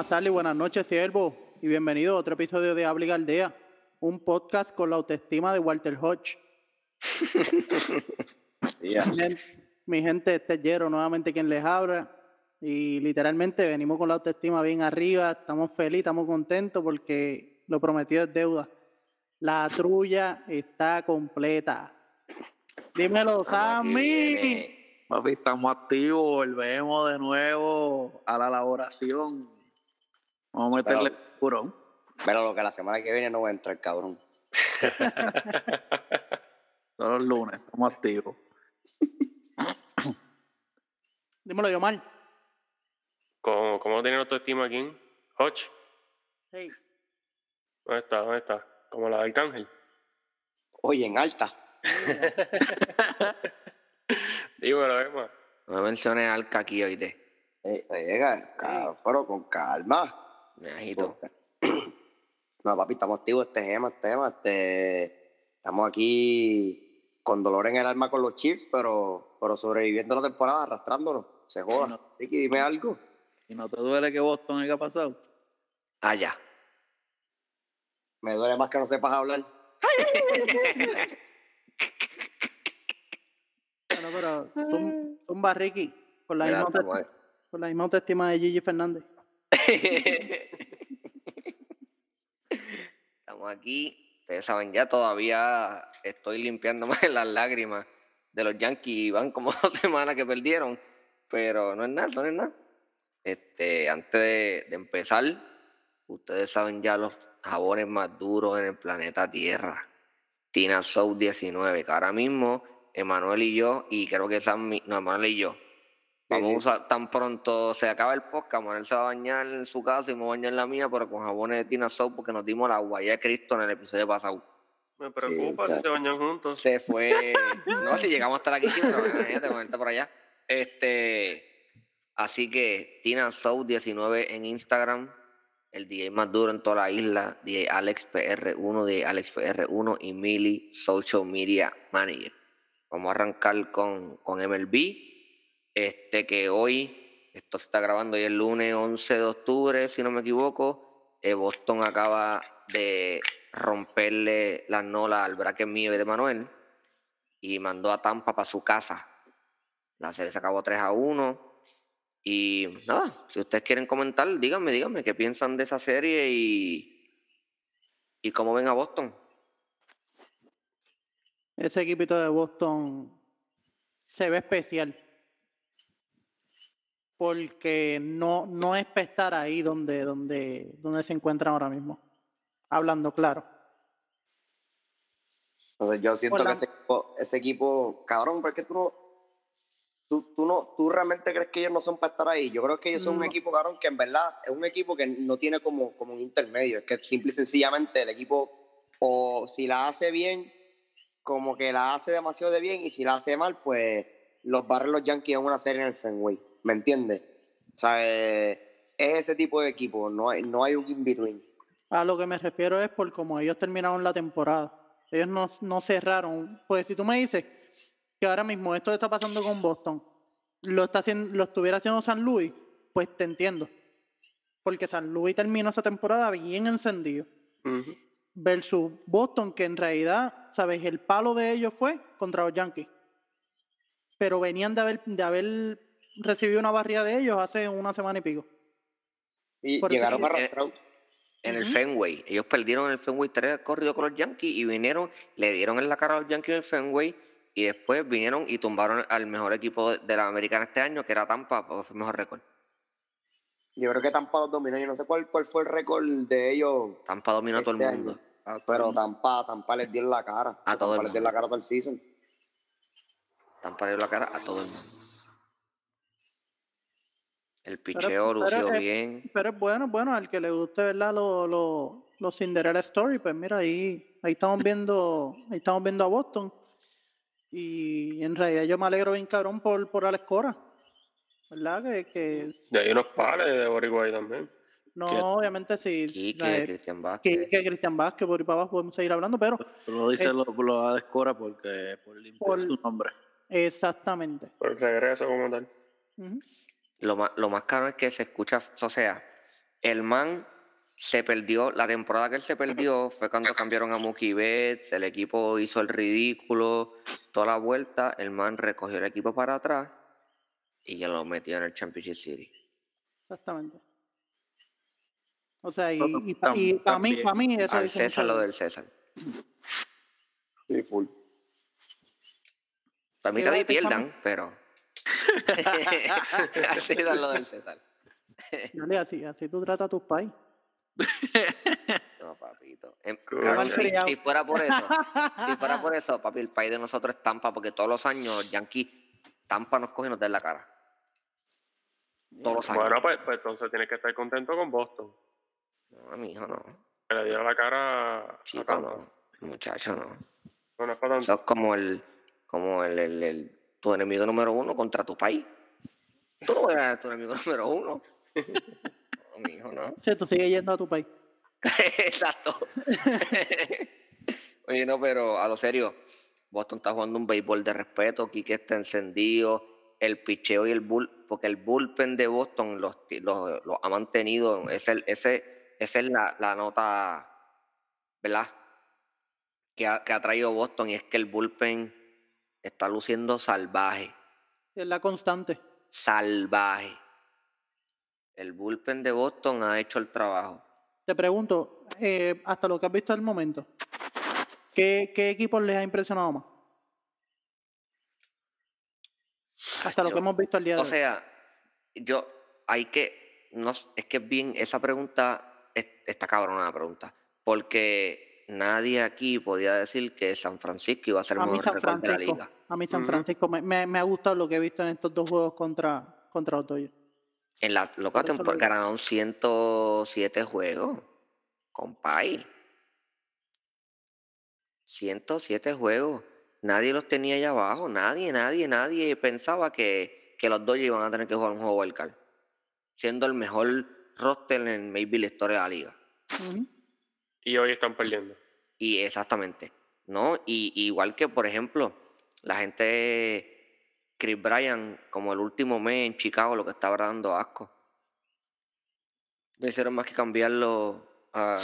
buenas tardes, buenas noches, siervo, y bienvenido a otro episodio de Habla Aldea, un podcast con la autoestima de Walter Hodge. Yeah. Mi gen- Mi gente, este es Jero, nuevamente quien les habla, y literalmente venimos con la autoestima bien arriba, estamos felices, estamos contentos porque lo prometido es deuda. La trulla está completa. Dímelo, Sammy. Papi, estamos activos, volvemos de nuevo a la elaboración. Vamos a meterle Pero- curón. Pero lo que la semana que viene no va a entrar, cabrón. Todos los lunes, estamos activos. Dímelo, Yomar. ¿Cómo, cómo tiene autoestima aquí? Hodge, Hey. ¿dónde está? ¿Dónde está? Como la de Arcángel. Oye, en alta. Dímelo, Emma. No me menciones Alca aquí, oíste. Eh, llega, cabrón, pero con calma. Me agito. No, papi, estamos activos este tema, este tema. Este, estamos aquí con dolor en el alma con los Chiefs, pero, pero sobreviviendo la temporada, arrastrándonos. Se joda. No. Ricky, dime algo. ¿Y no te duele que Boston haya pasado? Ah, ya. Me duele más que no sepas hablar. Bueno, pero son, son barriqui, con la, misma con la misma autoestima de Gigi Fernández. Estamos aquí. Ustedes saben, ya todavía estoy limpiándome las lágrimas de los Yankees. Van como dos semanas que perdieron. Pero no es nada, no es nada. Este, antes de, empezar, ustedes saben ya los jabones más duros en el planeta Tierra. Tina Soul 19, que ahora mismo Emanuel y yo, y creo que Sammy, no, Emanuel y yo, Vamos sí. a usar tan pronto se acaba el podcast, Manuel se va a bañar en su casa y me voy a bañar en la mía, pero con jabones de Tina Soap porque nos dimos la guaya de Cristo en el episodio pasado. Me preocupa ya. si se bañan juntos. Se fue. no, si llegamos hasta aquí, sí, pero imagínate ponerte por allá. Este. Así que Tina Soap 19 en Instagram, el DJ más duro en toda la isla, DJ AlexPR1, DJ AlexPR1 y Mili Social Media Manager. Vamos a arrancar con, con MLB. Este que hoy, esto se está grabando hoy el lunes 11 de octubre, si no me equivoco. eh, Boston acaba de romperle las nolas al bracket mío y de Manuel y mandó a Tampa para su casa. La serie se acabó 3 a 1. Y nada, si ustedes quieren comentar, díganme, díganme qué piensan de esa serie y, y cómo ven a Boston. Ese equipito de Boston se ve especial. Porque no, no es para estar ahí donde, donde, donde se encuentran ahora mismo. Hablando claro. Entonces yo siento Hola. que ese equipo, ese equipo, cabrón, ¿por qué tú no, tú, tú no, tú realmente crees que ellos no son para estar ahí? Yo creo que ellos son un equipo, cabrón, que en verdad es un equipo que no tiene como, como un intermedio. Es que simple y sencillamente el equipo, o si la hace bien, como que la hace demasiado de bien, y si la hace mal, pues los barren los Yankees en una serie en el Fenway. ¿Me entiendes? O sea, eh, es ese tipo de equipo, no hay, no hay un in-between. A lo que me refiero es por cómo ellos terminaron la temporada. Ellos no, no cerraron. Pues si tú me dices que ahora mismo esto está pasando con Boston, lo, está haciendo, lo estuviera haciendo San Luis, pues te entiendo. Porque San Luis terminó esa temporada bien encendido. Versus Boston, que en realidad, ¿sabes? El palo de ellos fue contra los Yankees. Pero venían de haber, de haber recibido una barrida de ellos hace una semana y pico. Y Por llegaron arrastrados. En el Ujú. Fenway. Ellos perdieron en el Fenway 3 corrido con los Yankees y vinieron, le dieron en la cara a los Yankees en el Fenway y después vinieron y tumbaron al mejor equipo de- la americana este año, que era Tampa, porque fue el mejor récord. Yo creo que Tampa los dominó. Yo no sé cuál, cuál fue el récord de ellos, Tampa dominó a todo el Este mundo. año. A todo pero el mundo. Tampa, Tampa les dio en la cara. A todo el Tampa les dio en mundo. la cara todo el season. Tampa le dio la cara a todo el mundo. El Pero- picheo pero lució es- bien. Pero es bueno, bueno, al que le guste, ¿verdad? Los lo, los Cinderella Story, pues mira, ahí, ahí estamos viendo, ahí estamos viendo a Boston. Y en realidad yo me alegro bien cabrón por, por Alex Cora. ¿Verdad? Que, que Y hay unos pares de Boricua también. no, Que- obviamente sí. Quique, Cristian Vázquez. que, que Cristian Vázquez, por ahí para abajo podemos seguir hablando, pero Tú lo dices, Eh, lo, lo da de escora porque por limpiar por- su nombre. exactamente. Por el regreso como tal. Ujú. Lo más, lo más caro es que se escucha, o sea, El man se perdió, la temporada que él se perdió fue cuando cambiaron a Mookie Betts, el equipo hizo el ridículo, toda la vuelta, el man recogió el equipo para atrás y ya lo metió en el Championship City. Exactamente. O sea, y, y, para mí, para mí eso Al César lo de- del César. Sí, full. Para mí ¿Qué va a todavía pierdan, pero... Al César lo del César. Dale, así, así tú tratas a tus pais. No, papito. Em, cabrón, si, fuera por eso, si fuera por eso, papi, el país de nosotros es Tampa, porque todos los años Yankee, Tampa nos coge y nos da en la cara. Todos los años. Bueno, pues, pues entonces tienes que estar contento con Boston. No, mi hijo no. Que le dio la cara a Chico, Tampa. no. Muchacho, no. No, no es para tanto. Eso es como el, como el, el- el- tu enemigo número uno contra tu país. Tú no eres tu enemigo número uno. No, mi hijo, no. Sí, tú sigues yendo a tu país. Exacto. Oye, no, pero a lo serio, Boston está jugando un béisbol de respeto, Quique está encendido, el picheo y el bull, porque el bullpen de Boston los, los, los ha mantenido, ese, esa es la, la nota, ¿verdad? Que ha, que ha traído Boston y es que el bullpen está luciendo salvaje, Es la constante. salvaje. El bullpen de Boston ha hecho el trabajo. Te pregunto, eh, hasta lo que has visto al momento, ¿qué, qué equipos les ha impresionado más? Hasta lo que hemos visto al día de O hoy. sea, yo hay que, no, es que es bien, esa pregunta es- está cabrona la pregunta, porque nadie aquí podía decir que San Francisco iba a ser el mejor San récord de la liga. a mí San. Francisco me, me- me ha gustado lo que he visto en estos dos juegos contra, contra los Dodgers. En la loca lo temporada ganaron 107 juegos, compay. 107 juegos. Nadie los tenía allá abajo, nadie, nadie, nadie pensaba que, que los Dodgers iban a tener que jugar un juego wild card, siendo el mejor roster en maybe la historia de la liga. Ujú. Y hoy están perdiendo. Y exactamente, ¿no? Y igual que, por ejemplo, la gente, Chris Bryan, como el último mes en Chicago, lo que estaba dando asco. No hicieron más que cambiarlo a,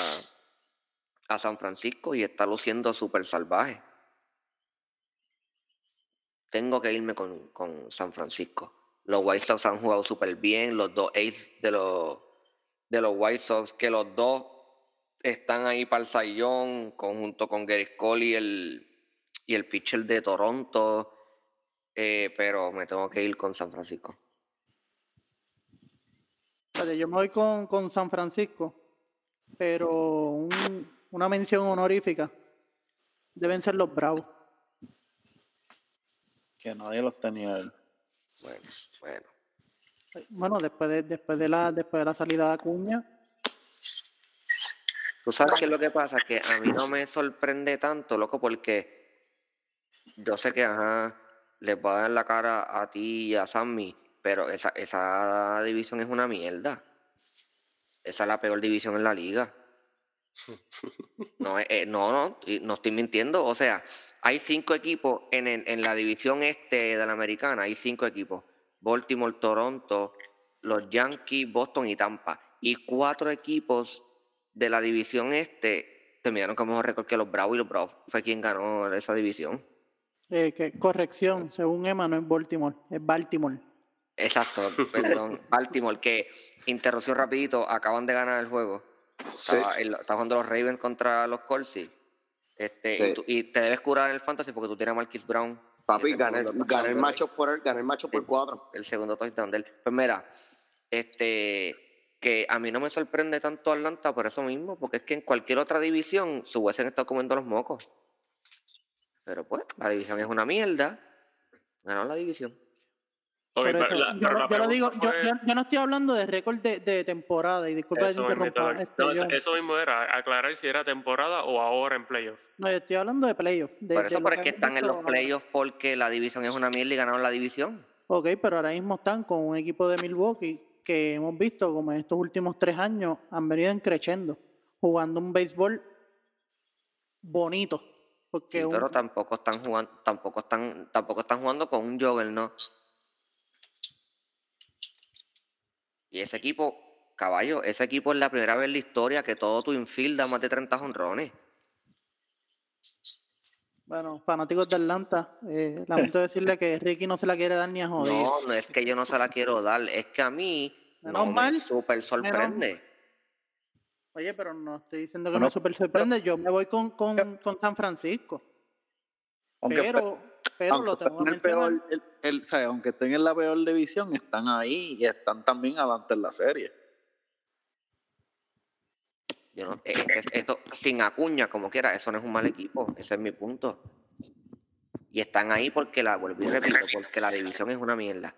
a San Francisco y está luciendo súper salvaje. Tengo que irme con, con San Francisco. Los White Sox han jugado súper bien, los dos aces de los, de los White Sox, que los dos están ahí para el Sayón, conjunto con Gary Cole y el, y el pitcher de Toronto. eh, pero me tengo que ir con San Francisco. Espérate, yo me voy con, con San Francisco, pero un- una mención honorífica deben ser los Bravos. Que nadie los tenía él. Bueno, bueno. Bueno, después de, después de la después de la salida de Acuña, ¿Tú sabes qué es lo que pasa? Que a mí no me sorprende tanto, loco, porque yo sé que, ajá, les va a dar la cara a ti y a Sammy, pero esa, esa división es una mierda. Esa es la peor división en la liga. No, eh, eh, no, no, no estoy mintiendo. O sea, hay cinco equipos en, el- en la división este de la americana, hay cinco equipos. Baltimore, Toronto, los Yankees, Boston y Tampa. Y cuatro equipos de la división este terminaron con mejor récord que los Bravos y los Bravos fue quien ganó esa división. eh, que, corrección, según Emma no es Baltimore, es Baltimore. Exacto, perdón. Baltimore, que interrupción rapidito, acaban de ganar el juego. Está jugando los Ravens contra los Colts. sí. Este, Sí. y, tú- y te debes curar en el fantasy porque tú tienes a Marquis Brown. Papi, gané, el macho por el, gané el macho por Sí. cuatro. el segundo touchdown de él. Pues mira, este, que a mí no me sorprende tanto Atlanta por eso mismo, porque es que en cualquier otra división se hubiesen estado comiendo los mocos. Pero pues, la división es una mierda. Ganó la división. Pero eso, la- yo, pero la yo lo digo, yo, yo- yo no estoy hablando de récord de, de temporada, y disculpa Eso mismo, este, no, eso, yo- eso mismo era, aclarar si era temporada o ahora en playoff. no, yo estoy hablando de playoff. de- Por eso, pero es que están en los ahora. playoffs porque la división es una mierda y ganaron la división. Ok, pero ahora mismo están con un equipo de Milwaukee que hemos visto como en estos últimos tres años han venido creciendo, jugando un béisbol bonito. Porque Sí, un- pero tampoco están jugando, tampoco están, tampoco están jugando con un jogger, ¿no? Y ese equipo caballo, ese equipo es la primera vez en la historia que todo tu infield da más de 30 jonrones. Bueno, fanáticos de Atlanta, eh, lamento decirle que Ricky no se la quiere dar ni a joder. No, no es que yo no se la quiero dar, es que a mí Menos no me mal, súper sorprende. Oye, pero no estoy diciendo que Bueno, me super sorprende. Yo me voy con, con, con San Francisco. Aunque fue- Pero, pero aunque lo tengo el peor, el- el- o sea, aunque estén en la peor división, están ahí y están también adelante en la serie. Yo no- es que esto, sin Acuña, como quiera, eso no es un mal equipo. Ese es mi punto. Y están ahí porque la, vuelvo y repito, porque la división es una mierda.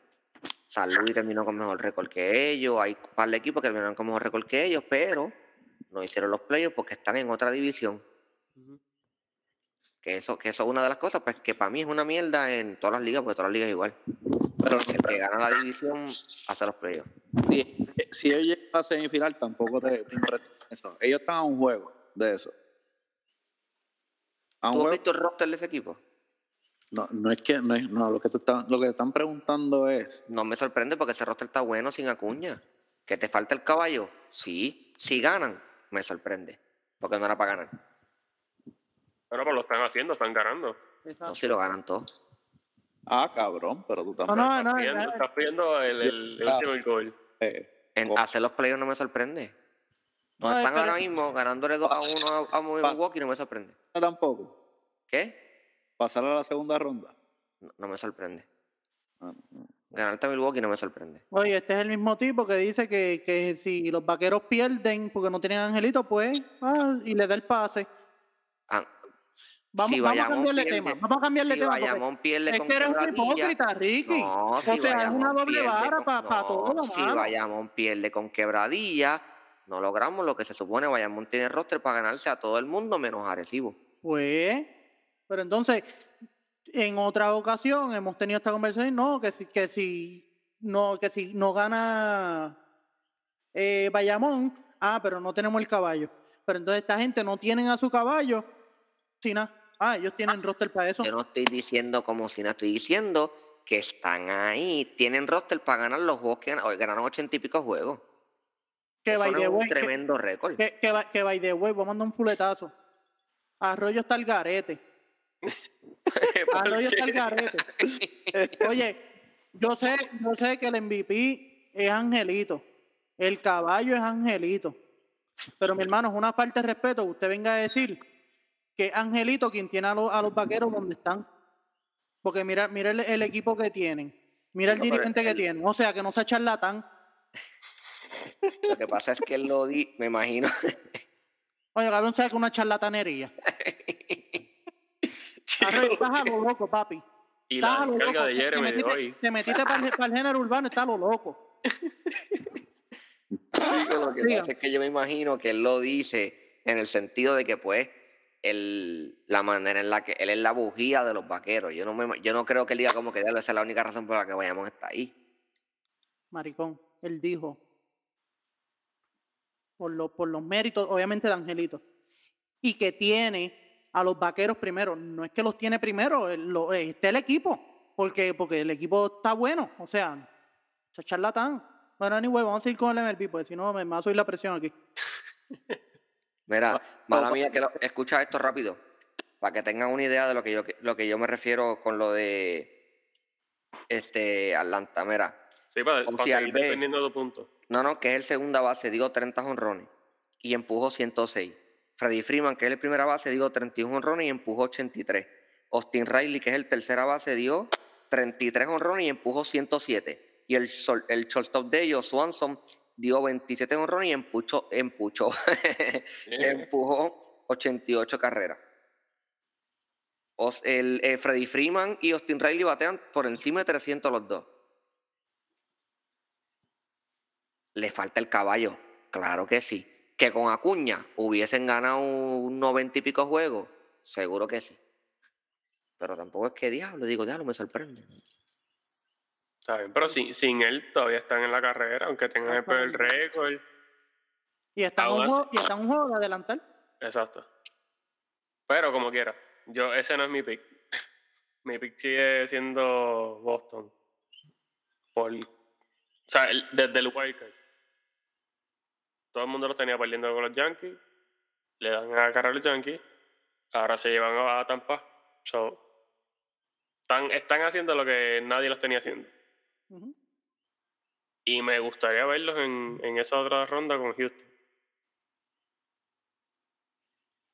San Luis terminó con mejor récord que ellos. Hay un par de equipos que terminaron con mejor récord que ellos, pero no hicieron los playoffs porque están en otra división. Que eso, que eso es una de las cosas, pues que para mí es una mierda en todas las ligas, porque todas las ligas es igual. Pero El que gana la división hace los playoffs. si, si ellos llegan a la semifinal, tampoco te, te eso. Ellos están a un juego de eso. A un ¿Tú has juego. visto el roster de ese equipo? No, no es que, no, es- no, lo que te están, lo que te están preguntando es, No me sorprende porque ese roster está bueno sin Acuña. ¿Que te falta el caballo? Sí. Si ganan, me sorprende. Porque no era para ganar. Pero pues lo están haciendo, están ganando. No, si lo ganan todos. Ah, cabrón, pero tú No, también. no, estás no, pidiendo, no, estás pidiendo el, el, el último gol. eh, En hacer los playoffs no me sorprende. No No, están pero- ahora mismo ganándole 2 a 1 a, a Milwaukee, no me sorprende. tampoco. ¿Qué? Pasar a la segunda ronda. No, no me sorprende. Ah, no. Ganarte a Milwaukee no me sorprende. Oye, este es el mismo tipo que dice que, que si los vaqueros pierden porque no tienen angelito, pues, ah, y le da el pase. Ah, Vamos, Si vamos a cambiarle pierde- tema. Vamos a cambiarle si tema. Bayamón pierde es con que eres un hipócrita, Ricky. No, o si sea, es una doble vara para no, todo, Si mano. Bayamón pierde con quebradilla, no logramos lo que se supone. Bayamón tiene roster para ganarse a todo el mundo menos Arecibo. Pues, pero entonces, en otra ocasión hemos tenido esta conversación, no, que si, que si no, que si no gana eh, Bayamón, ah, pero no tenemos el caballo. Pero entonces esta gente no tienen a su caballo, nada. Ah, ellos tienen roster para eso. Yo no estoy diciendo como si no estoy diciendo que están ahí, tienen roster para ganar los juegos que ganan- ganaron ochenta y pico juegos. Que Eso by no the es un way, que- tremendo récord. que, que, que by the way, voy a mandar un fuletazo. Arroyo está el garete. Arroyo está el garete. Oye, yo sé, yo sé que el MVP es Angelito. El caballo es Angelito. Pero mi hermano, es una falta de respeto que usted venga a decir que Angelito quien tiene a, los- a los vaqueros donde están. Porque mira, mira el, el equipo que tienen. Mira el dirigente que tienen. O sea, que no sea charlatán. Lo que pasa es que él lo di, me imagino. Oye, cabrón, sabe que una charlatanería. Estás a lo loco, papi. Y Estás la a lo loco. de Te Jeremy de metiste, hoy. te metiste para el, para el género urbano, está a lo loco. Digo, lo que Diga. pasa es que yo me imagino que él lo dice en el sentido de que, pues, el, la manera en la que él es la bujía de los vaqueros. Yo no, me, yo no creo que él diga como que "Diablo, esa es la única razón por la que Bayamón está ahí. Maricón, él dijo, por, lo- por los méritos, obviamente, de Angelito, y que tiene a los vaqueros primero. No es que los tiene primero, lo- está el equipo, porque, porque el equipo está bueno, o sea, charlatán. Bueno, anyway, vamos a ir con el MLB, porque si no me, me va a subir la presión aquí. Mira, mala mía, que lo- escucha esto rápido, para que tengan una idea de lo que yo, lo que yo me refiero con lo de este Atlanta. Mira, Sí, para, para si seguir Albe- defendiendo tu punto. No, no, que es el segunda base, digo 30 honrones y empujó 106. Freddy Freeman, que es el primera base, digo 31 honrones y empujó 83. Austin Riley, que es el tercera base, dio 33 honrones y empujó 107. Y el, sol- el shortstop de ellos, Swanson, dio 27 honrones y empuchó, empuchó, empujó 88 carreras. Os- el, eh, Freddy Freeman y Austin Riley batean por encima de 300 los dos. Le falta el caballo, claro que sí. Que con Acuña hubiesen ganado un 90 y pico juegos, seguro que sí. Pero tampoco es que diablo, digo, diablo, me sorprende. Está bien, pero sin, sin él todavía están en la carrera, aunque tengan el peor récord. Y está en un juego, y está en un juego de adelantar. Exacto. Pero como quiera, yo ese no es mi pick. mi pick sigue siendo Boston. Por, o sea, el- desde el wildcard. todo el mundo los tenía perdiendo con los Yankees. Le dan a cara a los Yankees. Ahora se llevan a Tampa. So, están, están haciendo lo que nadie los tenía haciendo. Y me gustaría verlos en, en esa otra ronda con Houston.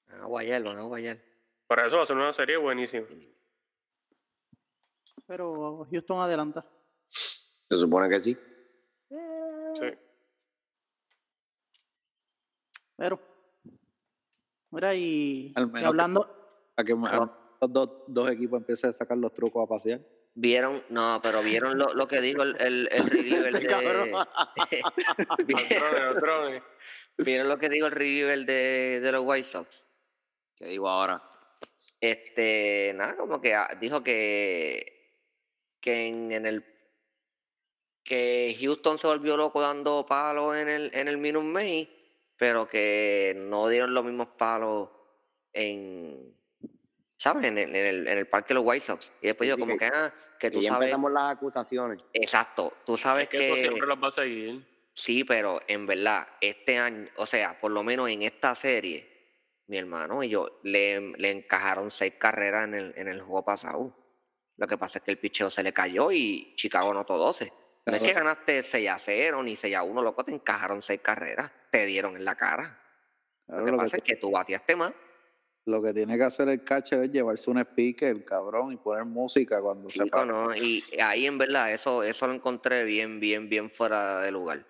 No, guayarlo, no, guayar. Para eso va a ser una serie buenísima. Pero Houston adelanta. Se supone que sí. Sí. Pero. Mira, y, Al y menos que- hablando. A que Claro. los dos, dos equipos empiecen a sacar los trucos a pasear. Vieron, no, pero vieron lo, lo que dijo el, el, el reliever Este de. Drones. ¿Vieron lo que dijo el reliever de, de los White Sox? ¿Qué digo ahora? Este, nada, como que ah, dijo que, que en, en el que Houston se volvió loco dando palos en el, en el Minute Maid, pero que no dieron los mismos palos en, ¿sabes? En el, en el, en el parque de los White Sox. Y después yo sí, como que- que, ah, que tú ya sabes, empezamos las acusaciones. exacto, tú sabes Es que eso siempre los va a seguir. Sí, pero en verdad, este año, o sea, por lo menos en esta serie, mi hermano y yo le, le encajaron seis carreras en el, en el juego pasado. Lo que pasa es que el picheo se le cayó y Chicago anotó 12. No es que ganaste 6 a 0 ni 6 a 1, loco, te encajaron seis carreras. Te dieron en la cara. Claro, lo que lo, pasa que, es que tú bateaste más. Lo que tiene que hacer el catcher es llevarse un speaker, cabrón, y poner música cuando se Chico, para. ¿no? Y ahí en verdad, eso, eso lo encontré bien, bien, bien fuera de lugar.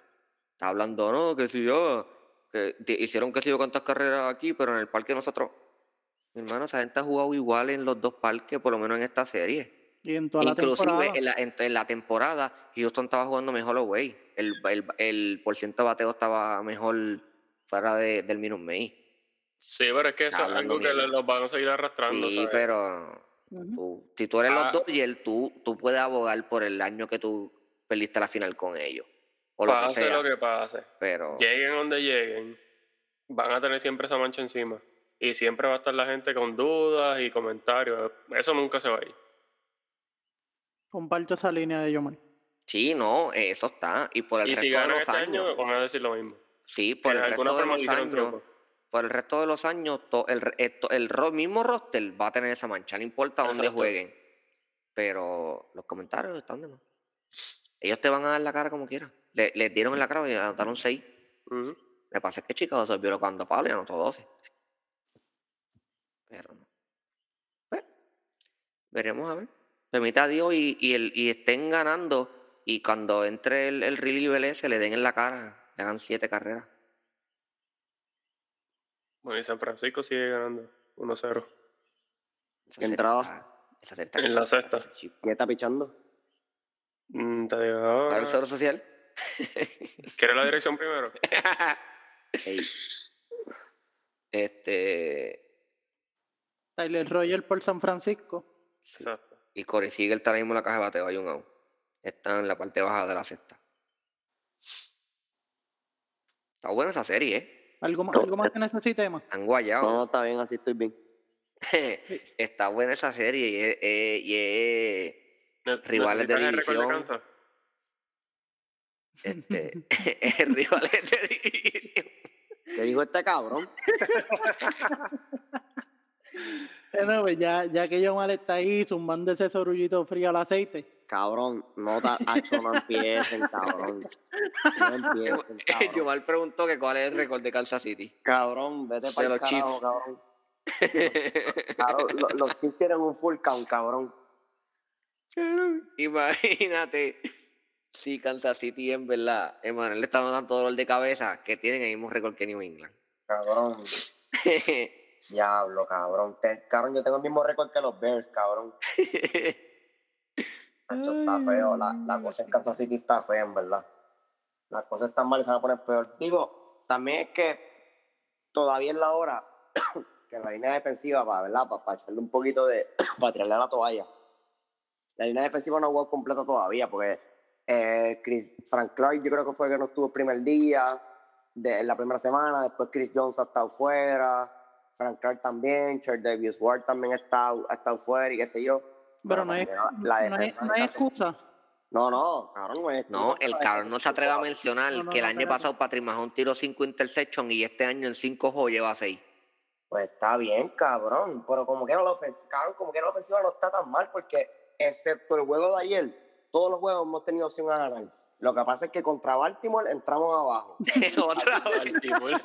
Está hablando, no, que si yo, que hicieron que si yo cuántas carreras aquí, pero en el parque nosotros. Mi hermano, esa gente ha jugado igual en los dos parques, por lo menos en esta serie. Y en toda la Inclusive temporada. en la, en, en la temporada, Houston estaba jugando mejor away. El, el, el porciento de bateo estaba mejor fuera de, del Minute Maid. Sí, pero es que eso es algo que los van a seguir arrastrando. Sí, ¿sabes? pero tú- si tú eres Ah. los Dodgers, tú, tú puedes abogar por el año que tú perdiste la final con ellos. O lo que pase sea. lo que pase. Pero Lleguen donde lleguen, van a tener siempre esa mancha encima. Y siempre va a estar la gente con dudas y comentarios. Eso nunca se va a ir. Comparto esa línea de Yomar. sí, no, eso está. Y por el Y resto si de ganan los este años. año, van a decir lo mismo. sí, por el de resto alguna de los años. Por el resto de los años, to- el, ro- mismo roster va a tener esa mancha, no importa dónde jueguen. Pero los comentarios están de más. Ellos te van a dar la cara como quieran. Le, les dieron en la cara y anotaron 6. Ujú. Lo que pasa que Chicago se loco cuando Pablo y anotó 12. Pero no. Pues, veremos a ver. Permita a Dios y, y, el, y estén ganando y cuando entre el, el reliever ese le den en la cara, le hagan 7 carreras. Bueno, y San Francisco sigue ganando 1-0. Esa ¿Qué serie entrada? esa En la sexta. ¿Quién está pichando? Mm, Te digo ahora. ¿Cuál es el seguro social? ¿Quieres la dirección primero? Ey, este. Tyler Roger por San Francisco. sí. Exacto. Y Corey sigue está mismo en la caja de bateo, hay un out. Está en la parte baja de la sexta. Está buena esa serie, ¿eh? ¿Algo, más- No, algo más que necesitemos? Han guayado. no, no, está bien, así estoy bien. está buena esa serie y es, es- y es, Ne- Rivales de ¿necesitas el récord división. este, es rivales de división. ¿Qué dijo este cabrón? Bueno, pues ya, ya que Yomar está ahí zumbando ese sorullito frío al aceite. Cabrón, no, acho, no empiecen, cabrón. No empiecen, cabrón. Yomal preguntó que cuál es el récord de Kansas City. Cabrón, vete para los el carajo, Chiefs. cabrón. Cabrón, lo- los Chiefs tienen un full count, cabrón. Imagínate si Kansas City en verdad, Emanuel le está dando tanto dolor de cabeza que tienen el mismo récord que New England. Cabrón, diablo, cabrón. Te- cabrón, yo tengo el mismo récord que los Bears, cabrón. Acho, está feo. La, la cosa en Kansas City está fea, en verdad. Las cosas están mal y se van a poner peor. Digo, también es que todavía es la hora que la línea defensiva, para, ¿verdad? Para, echarle un poquito de. para tirarle a la toalla. La línea defensiva no jugado completa todavía, porque eh, Chris, Frank Clark yo creo que fue que no estuvo el primer día, de, en la primera semana, después Chris Jones ha estado fuera, Frank Clark también, Cher Davis Ward también ha estado, ha estado fuera y qué sé yo. Pero no que la no defensa no City- excusa. No, no, cabrón, no es. No, el cabrón no se atreve a mencionar No, no, que el no, año pasado Patrick Mahon tiró 5 interceptions y este año en 5 juegos lleva 6. Pues está bien, cabrón. Pero como que no la ofensiva, como que la ofensiva no está tan mal, porque excepto el juego de ayer, todos los juegos hemos tenido opción a ganar. Lo que pasa es que contra Baltimore entramos abajo. Otra. Baltimore.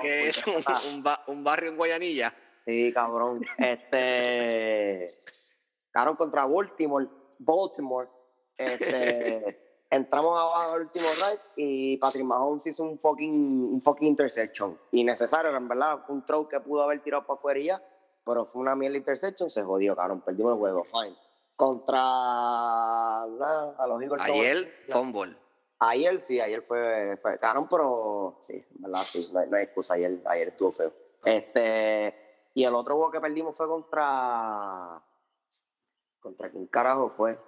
que es un, un ba- un barrio en Guayanilla. Sí, cabrón. Este. Cabrón, contra Baltimore. Baltimore. Este. entramos abajo al último drive y Patrick Mahomes hizo un fucking, un fucking interception. Innecesario, en verdad. Fue un throw que pudo haber tirado para afuera y ya. Pero fue una mierda interception. Se jodió, cabrón. Perdimos el juego. Fine. Contra. a los Eagles. Ayer, fumble. Ayer sí, ayer fue, fue cabrón, pero sí, en verdad sí, no hay, no hay excusa, ayer, ayer estuvo feo. Este, y el otro juego que perdimos fue contra. ¿Contra quién carajo fue?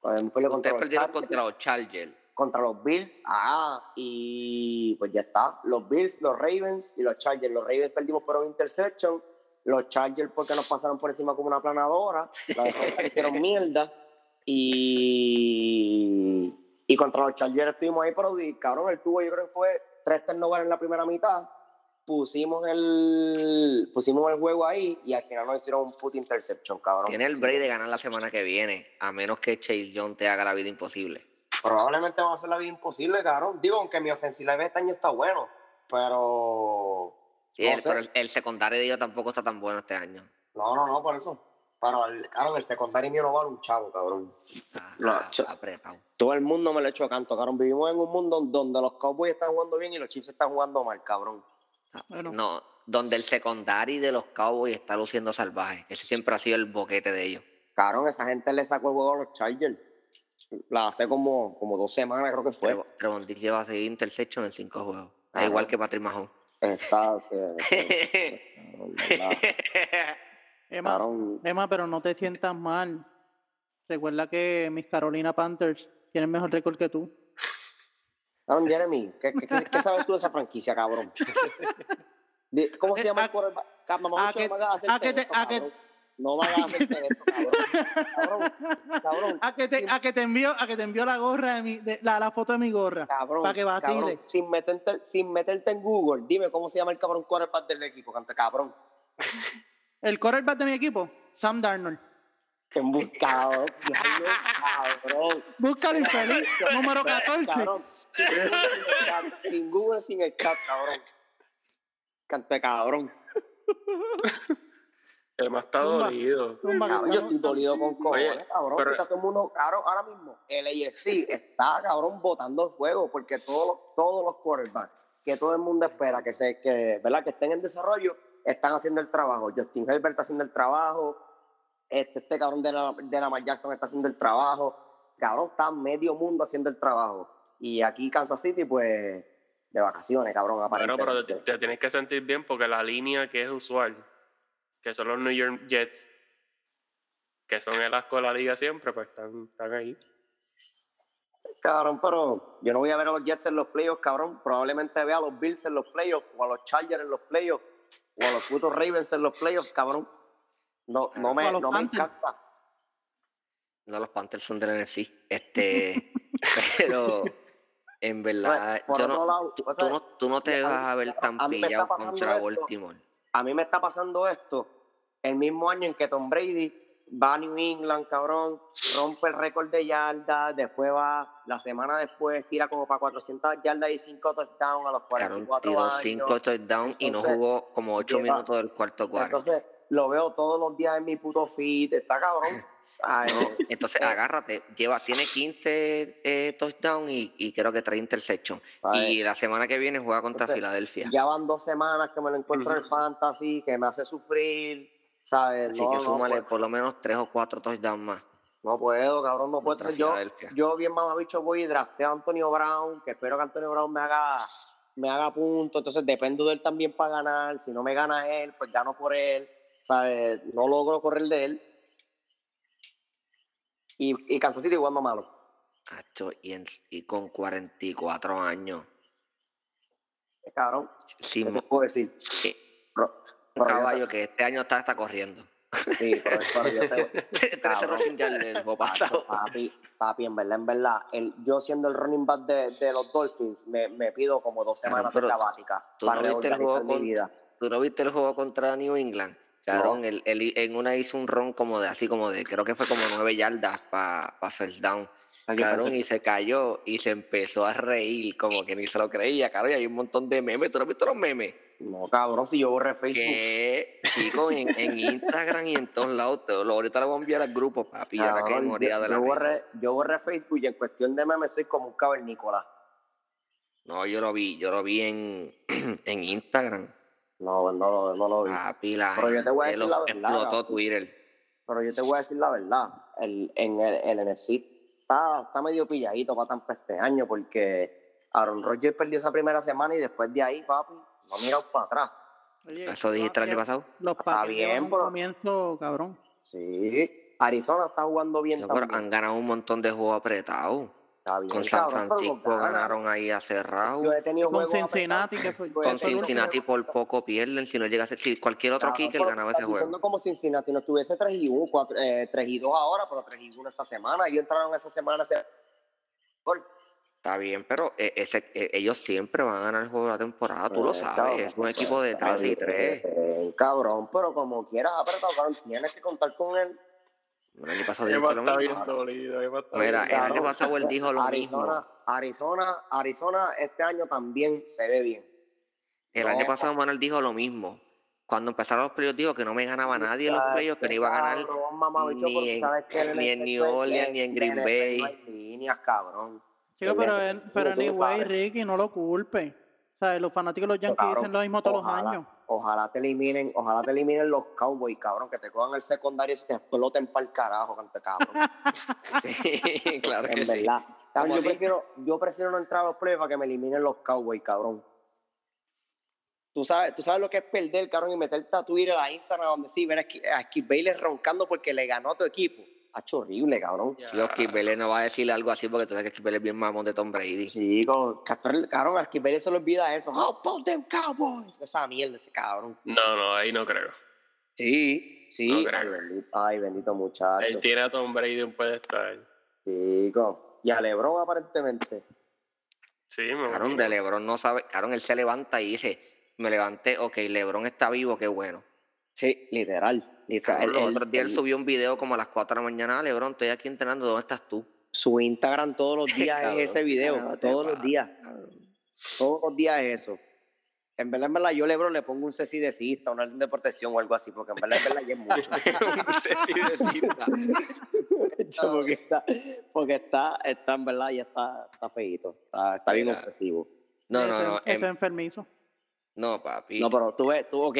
Contra Ustedes los perdieron Chargers, contra los Chargers. contra los Bills. Ah, y pues ya está. Los Bills, los Ravens y los Chargers. Los Ravens perdimos por un interception. Los Chargers porque nos pasaron por encima como una planadora. La defensa hicieron mierda. Y, y contra los Chargers estuvimos ahí, pero cabrón, el tubo yo creo que fue tres turnovers en la primera mitad. Pusimos el, pusimos el juego ahí y al final nos hicieron un puto interception, cabrón. Tiene el break de ganar la semana que viene, a menos que Chase Young te haga la vida imposible. Probablemente va a ser la vida imposible, cabrón. Digo, aunque mi ofensiva este año está bueno, pero. Sí, no el- pero el, el secundario de ellos tampoco está tan bueno este año. No, no, no, por eso. Pero, el, cabrón, el secundario mío no vale un chavo, cabrón. Está, No, apretado. Todo el mundo me lo echó canto, cabrón. Vivimos en un mundo donde los Cowboys están jugando bien y los Chiefs están jugando mal, cabrón. Bueno, No, donde el secundario de los Cowboys está luciendo salvaje. Ese siempre ha sido el boquete de ellos. Cabrón, esa gente le sacó el juego a los Chargers. La hace como, como dos semanas, creo que fue. Trevo- Trevon lleva a seguir interception en cinco juegos. Da Ah, igual que Patrick Mahon. Está. Emma, Emma, pero no te sientas mal. Recuerda que mis Carolina Panthers tienen mejor récord que tú. Cabrón, Jeremy, ¿qué, qué, qué- sabes tú de esa franquicia, cabrón? ¿Cómo se Eh, llama el quarterback? Mamá, mucho no me hagas hacerte esto, cabrón. No me hagas hacerte esto, cabrón. Cabrón, cabrón. A que te, a que te envío, a que te envío la gorra de mi, de- la, la foto de mi gorra. Cabrón, Pa' que vacile. cabrón, sin meterte, sin meterte en Google, dime cómo se llama el cabrón quarterback del equipo, cante cabrón. El quarterback de mi equipo, Sam Darnold. En buscado, diablo, cabrón. Búscalo infeliz, número 14. Cabrón, sin Google, sin el chat, sin Google, sin el chat, cabrón. Cante cabrón. El más está dolido. Cabrón, yo estoy dolido con cojones, Oye, cabrón. pero- Si está todo el mundo, cabrón, ahora mismo, el AFC está, cabrón, botando fuego porque todos los, todos los quarterbacks que todo el mundo espera que, se, que, ¿verdad? que estén en desarrollo están haciendo el trabajo. Justin Herbert está haciendo el trabajo. Este, este cabrón de la, de la Mar Jackson está haciendo el trabajo. Cabrón, está medio mundo haciendo el trabajo. Y aquí Kansas City, pues, de vacaciones, cabrón, Bueno, pero te, aparentemente. te tienes que sentir bien porque la línea que es usual, que son los New York Jets, que son el asco de la liga siempre, pues están, están ahí. Cabrón, pero yo no voy a ver a los Jets en los playoffs, cabrón. Probablemente vea a los Bills en los playoffs, o a los Chargers en los playoffs, o a los putos Ravens en los playoffs, cabrón. No, no me, no me encanta. No, los Panthers son del NFC. Este, pero en verdad, Por yo otro no, lado, tú, o tú sea, no, tú no te vas a ver tan a pillado contra esto. Baltimore. A mí me está pasando esto el mismo año en que Tom Brady va a New England, cabrón, rompe el récord de yardas, después va, la semana después tira como para 400 yardas y 5 touchdowns a los Cabrón, 44 tiró años. 5 touchdowns y no jugó como 8 lleva- minutos del cuarto cuarto. Entonces, lo veo todos los días en mi puto feed, está cabrón. Ay, No, entonces es- agárrate, lleva, tiene 15 eh, touchdowns y, y creo que 3 interceptions. Ay. Y la semana que viene juega contra Entonces, Filadelfia. Ya van dos semanas que me lo encuentro en el Ujú. fantasy, que me hace sufrir, ¿sabes? Así no, que súmale por lo menos 3 o 4 touchdowns más. no puedo, cabrón, no puedo. Yo, yo bien mamabicho voy y drafteo a Antonio Brown, que espero que Antonio Brown me haga, me haga punto, entonces dependo de él también para ganar, si no me gana él, pues gano por él, ¿sabes? No logro correr de él. Y, y Kansas City jugando malo. Acho, y, en- y con 44 años. Cabrón, Sin ¿qué te puedo decir? Ro- un caballo que este año está, está corriendo. Sí, pero, yo te, 13 Cabrón. pasado. papi, papi, en verdad, en verdad, el, yo siendo el running back de, de los Dolphins, me, me pido como dos semanas de sabática tú para no viste el reorganizar juego mi con- vida. ¿Tú no viste el juego contra New England? Cabrón, él, él en una hizo un ron como de así, como de, creo que fue como 9 yardas para pa first down. Yo Cabrón, pensé- y se cayó y se empezó a reír, como que ni se lo creía, cabrón. Y hay un montón de memes. ¿Tú no has visto los memes? No, cabrón, si yo borré Facebook. Que, chico, en, en Instagram y en todos lados, te lo, ahorita lo voy a enviar al grupo, papi. Ahora que Cabrón, moría yo, de la yo borré, yo borré Facebook y en cuestión de memes soy como un cavernícola. No, yo lo vi, yo lo vi en, en Instagram. No, no, lo- no lo vi. Papi, la Pero yo te voy a gente decir la verdad, explotó. Twitter. Pero yo te voy a decir la verdad. El, en el, el NFC está, está medio pilladito para Tampa este año porque Aaron Rodgers perdió esa primera semana y después de ahí, papi, no ha mirado para atrás. Oye, ¿Eso dijiste el año pasado? Los Packers bien, pero- comienzo, cabrón. Sí, Arizona está jugando bien Sí, pero también. han ganado un montón de juegos apretados. Está bien, Con San cabrón, Francisco ganan. ganaron ahí a cerrado. Yo he tenido Con Cincinnati, que fue- Con Cincinnati por poco pierden. Si no llega a ser. Si cualquier otro Cabrón, kicker ganaba ese juego. diciendo como Cincinnati no estuviese 3 y 1, 4, eh, 3 y 2 ahora, pero 3 y 1 esta semana. Ellos entraron esa semana. Ese... gol. Está bien, pero eh, ese, eh, ellos siempre van a ganar el juego de la temporada. Tú lo Pues, sabes. cabrón, Es un pues, equipo de está 13 y 3. bien, Cabrón, pero como quieras apretado, tienes que contar con él. El año pasado lo está mismo. bien dolido. Mira, el año pasado él dijo lo Arizona, mismo. Arizona, Arizona este año también se ve bien. El año No. pasado Manuel dijo lo mismo. Cuando empezaron los playoffs dijo que no me ganaba nadie en los playoffs, que no iba a ganar Cabrón, ni en- el ni en New Orleans, ni en Green Bay. No líneas, cabrón. Chico, El pero, él- pero anyway, sabes. Ricky, no lo culpe. ¿Sabes? Los fanáticos de los Yankees dicen lo mismo todos ojalá, los años. Ojalá te eliminen, ojalá te eliminen los Cowboys, cabrón, que te cojan el secundario y se te exploten para el carajo, cabrón. Sí, claro que en sí. verdad. Cabrón, yo así. prefiero, yo prefiero no entrar a los playoffs para que me eliminen los Cowboys, cabrón. Tú sabes, tú sabes lo que es perder, cabrón, y meterte a Twitter, a Instagram, donde sí, ver a a Skip Bayless roncando porque le ganó a tu equipo. Hacho horrible, cabrón. Si Skip Bayless no va a decirle algo así porque tú sabes que Skip Bayless es bien mamón de Tom Brady. Chico, cabrón, cabrón, a Skip Bayless se le olvida eso. How about them Cowboys? Esa mierda, ese cabrón. No, no, ahí no creo. Sí, sí. No ay, creo. bendito, ay, bendito muchacho. Él tiene a Tom Brady un pedestal. Chico. Y a LeBron aparentemente. Sí, me Cabrón, de LeBron no sabe. Cabrón, él se levanta y dice: Me levanté, ok, LeBron está vivo, qué bueno. Sí, literal. literal. Cabrón, los Él- otros días él subió un video como a las 4 de la mañana. "Ah, LeBron, estoy aquí entrenando, ¿dónde estás tú? Su Instagram todos los días Cabrón, es ese video. todos los días. cabrón. Todos los días es eso. En verdad, en verdad, yo LeBron le pongo un ceci de cista, una orden de protección o algo así, porque en verdad, en verdad, ya es mucho. Un cecita. Yo, porque está, porque está, está, en verdad, ya está, está feíto. Está, está bien obsesivo. No, no, Eso- no. Eso em- es enfermizo. no, papi. No, pero tú ves, tú, ok,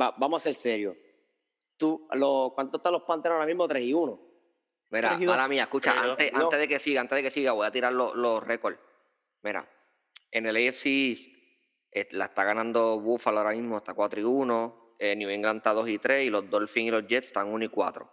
va- vamos a ser serios. Tú, lo, ¿Cuánto están los Panteros ahora mismo? 3 y 1. Mira, mala mía, escucha, antes, No. antes de que siga, antes de que siga, voy a tirar los, los récords. Mira, en el AFC East, eh, la está ganando Buffalo ahora mismo, está 4 y 1. eh, New England está 2 y 3 y los Dolphins y los Jets están 1 y 4.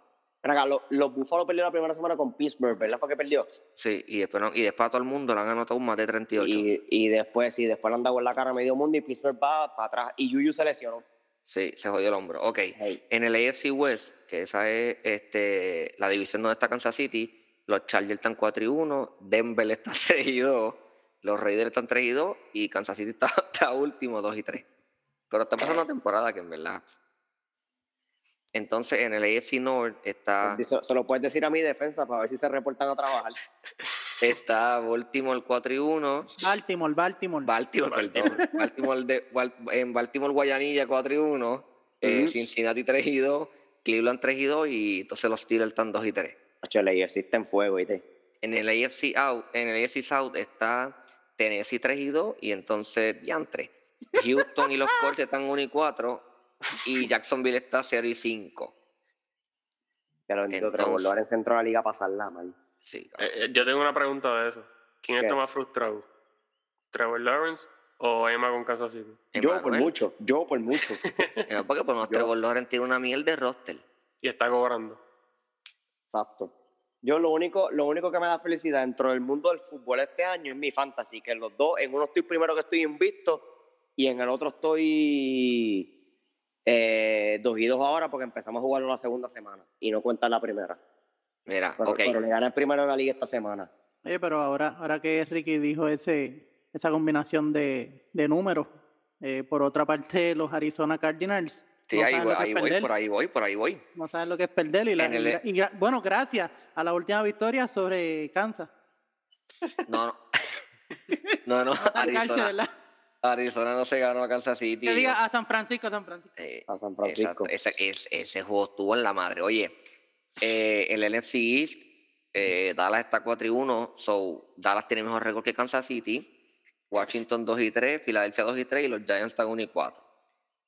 Los, los Buffalo perdieron la primera semana con Pittsburgh, ¿verdad? Fue que perdió. Sí, y después, no- y después a todo el mundo le han anotado un más de 38. Y, y después, sí, después le han dado en la cara a medio mundo y Pittsburgh va para atrás. Y Yuyu se lesionó. Sí, se jodió el hombro. Ok, Hey, en el AFC West, que esa es este, la división donde está Kansas City, los Chargers están 4 y 1, Denver está 3 y 2, los Raiders están 3 y 2 y Kansas City está, está último 2 y 3. Pero está pasando una temporada que en verdad. Entonces en el AFC North está, se, se lo puedes decir a mi defensa para ver si se reportan a trabajar. está Baltimore 4 y 1, Baltimore, Baltimore. Baltimore, perdón, Baltimore de, en Baltimore Guayanilla 4 y 1, eh, Ujú. Cincinnati 3 y 2, Cleveland 3 y 2 y entonces los Steelers están 2 y 3. Hacho, el AFC está en fuego, ¿viste? En el AFC Out, en el AFC South está Tennessee 3 y 2 y entonces diantre. Houston y los Colts están 1 y 4 y Jacksonville está 0 y 5. Que lo bendito Entonces- Trevor Lawrence entró a la liga a pasarla, man. Sí. Eh, eh, yo tengo una pregunta de eso. ¿Quién ¿Qué? está más frustrado? ¿Trevor Lawrence o Emma con Kansas City? Yo por mucho, yo por mucho. Porque por Yo- Trevor Lawrence tiene una miel de roster. Y está cobrando. Exacto. Yo lo único, lo único que me da felicidad dentro del mundo del fútbol este año es mi fantasy, que en los dos, en uno estoy primero que estoy invicto y en el otro estoy Eh, dos y dos ahora porque empezamos a jugarlo la segunda semana y no cuenta la primera. Mira, Pero, ok. pero le gané primero de la liga esta semana. Oye, pero ahora, ahora que Ricky dijo ese, esa combinación de, de números, eh, por otra parte, los Arizona Cardinals Sí, no ahí voy, ahí voy, por ahí voy, por ahí voy. no saben lo que es perder. Y, la- En el- y y bueno, gracias a la última victoria sobre Kansas. No, no. No, no, Arizona. Arizona no se ganó a Kansas City. Que diga a San Francisco, a San Francisco. Eh, A San Francisco. Ese, ese- ese juego estuvo en la madre. Oye, eh, el NFC East, eh, Dallas está 4 y 1, so Dallas tiene mejor récord que Kansas City, Washington 2 y 3, Filadelfia 2 y 3 y los Giants están 1 y 4.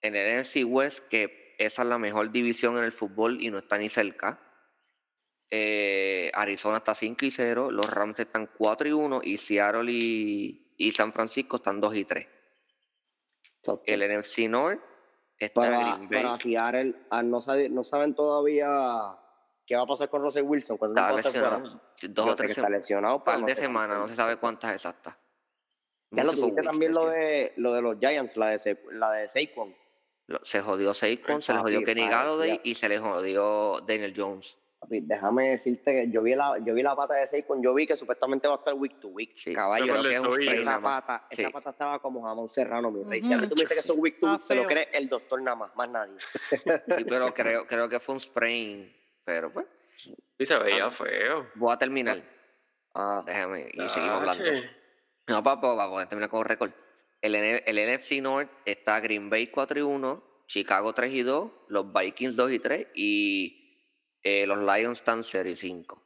En el NFC West, que esa es la mejor división en el fútbol y no está ni cerca, eh, Arizona está 5 y 0, los Rams están 4 y 1 y Seattle y, y San Francisco están 2 y 3. Exacto. El NFC North está Pero, a- Green Bay. pero a Seattle, ah, no, sabe- no saben todavía qué va a pasar con Russell Wilson cuando Está lesionado. Dos o tres semanas. lesionado, par no de semanas, no se sabe cuántas exactas. Ya lo tuviste también lo de, lo de los Giants, la de, la de Saquon. Se jodió Saquon, se le jodió Kenny Galladay y se le jodió Daniel Jones. Déjame decirte que yo vi la, yo vi la pata de Saquon, yo vi que supuestamente va a estar week to week. Sí, Caballo, que es un esa nada pata, Sí. esa pata estaba como jamón serrano, mi rey. Si Ujú. ahora tú me dices que eso es week to week, se lo cree el doctor nada más, más nadie. Sí, pero creo, creo que fue un sprain. Pero pues, Y se veía Ah. feo. voy a terminar. Ah, Déjame, y seguimos hablando. No, papá, para poder terminar con récord. El, el NFC North está Green Bay 4 y 1, Chicago 3 y 2, los Vikings 2 y 3 y eh, los Lions están 0 y 5.